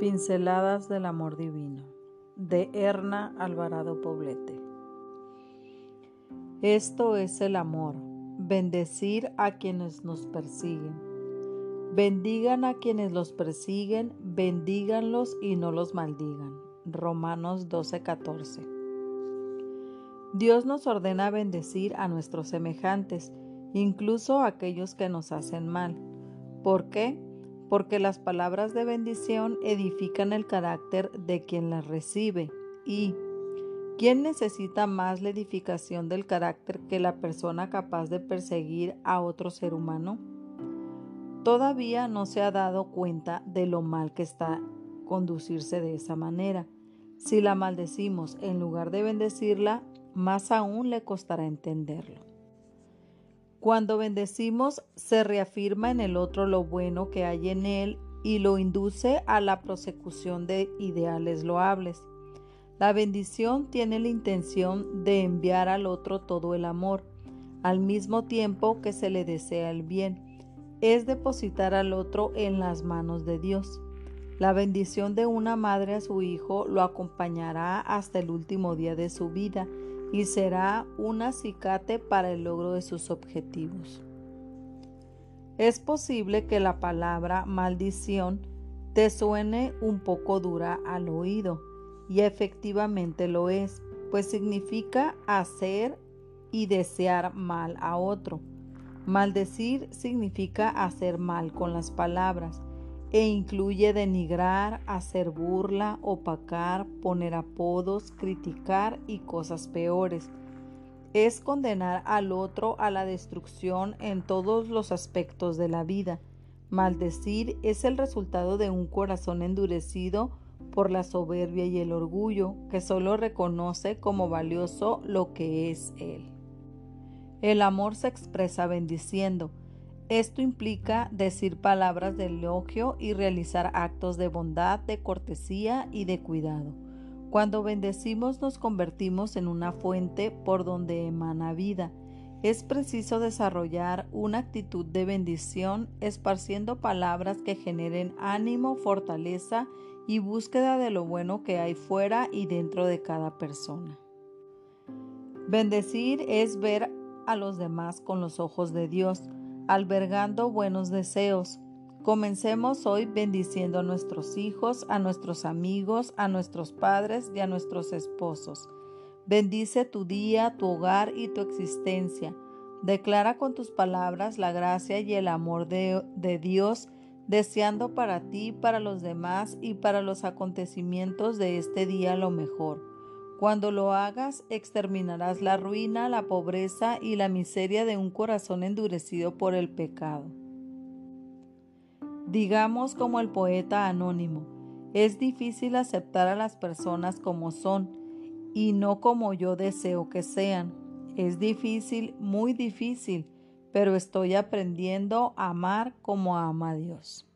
Pinceladas del Amor Divino de Erna Alvarado Poblete. Esto es el amor, bendecir a quienes nos persiguen. Bendigan a quienes los persiguen, bendíganlos y no los maldigan. Romanos 12:14. Dios nos ordena bendecir a nuestros semejantes, incluso a aquellos que nos hacen mal. ¿Por qué? Porque las palabras de bendición edifican el carácter de quien las recibe y ¿quién necesita más la edificación del carácter que la persona capaz de perseguir a otro ser humano? Todavía no se ha dado cuenta de lo mal que está conducirse de esa manera. Si la maldecimos en lugar de bendecirla, más aún le costará entenderlo. Cuando bendecimos, se reafirma en el otro lo bueno que hay en él y lo induce a la prosecución de ideales loables. La bendición tiene la intención de enviar al otro todo el amor, al mismo tiempo que se le desea el bien. Es depositar al otro en las manos de Dios. La bendición de una madre a su hijo lo acompañará hasta el último día de su vida y será un acicate para el logro de sus objetivos. Es posible que la palabra maldición te suene un poco dura al oído, y efectivamente lo es, pues significa hacer y desear mal a otro. Maldecir significa hacer mal con las palabras, e incluye denigrar, hacer burla, opacar, poner apodos, criticar y cosas peores. Es condenar al otro a la destrucción en todos los aspectos de la vida. Maldecir es el resultado de un corazón endurecido por la soberbia y el orgullo, que solo reconoce como valioso lo que es él. El amor se expresa bendiciendo, esto implica decir palabras de elogio y realizar actos de bondad, de cortesía y de cuidado. Cuando bendecimos nos convertimos en una fuente por donde emana vida. Es preciso desarrollar una actitud de bendición esparciendo palabras que generen ánimo, fortaleza y búsqueda de lo bueno que hay fuera y dentro de cada persona. Bendecir es ver a los demás con los ojos de Dios albergando buenos deseos. Comencemos hoy bendiciendo a nuestros hijos, a nuestros amigos, a nuestros padres y a nuestros esposos. Bendice tu día, tu hogar y tu existencia. Declara con tus palabras la gracia y el amor de, Dios, deseando para ti, para los demás y para los acontecimientos de este día lo mejor. Cuando lo hagas, exterminarás la ruina, la pobreza y la miseria de un corazón endurecido por el pecado. Digamos como el poeta anónimo, es difícil aceptar a las personas como son y no como yo deseo que sean. Es difícil, muy difícil, pero estoy aprendiendo a amar como ama Dios.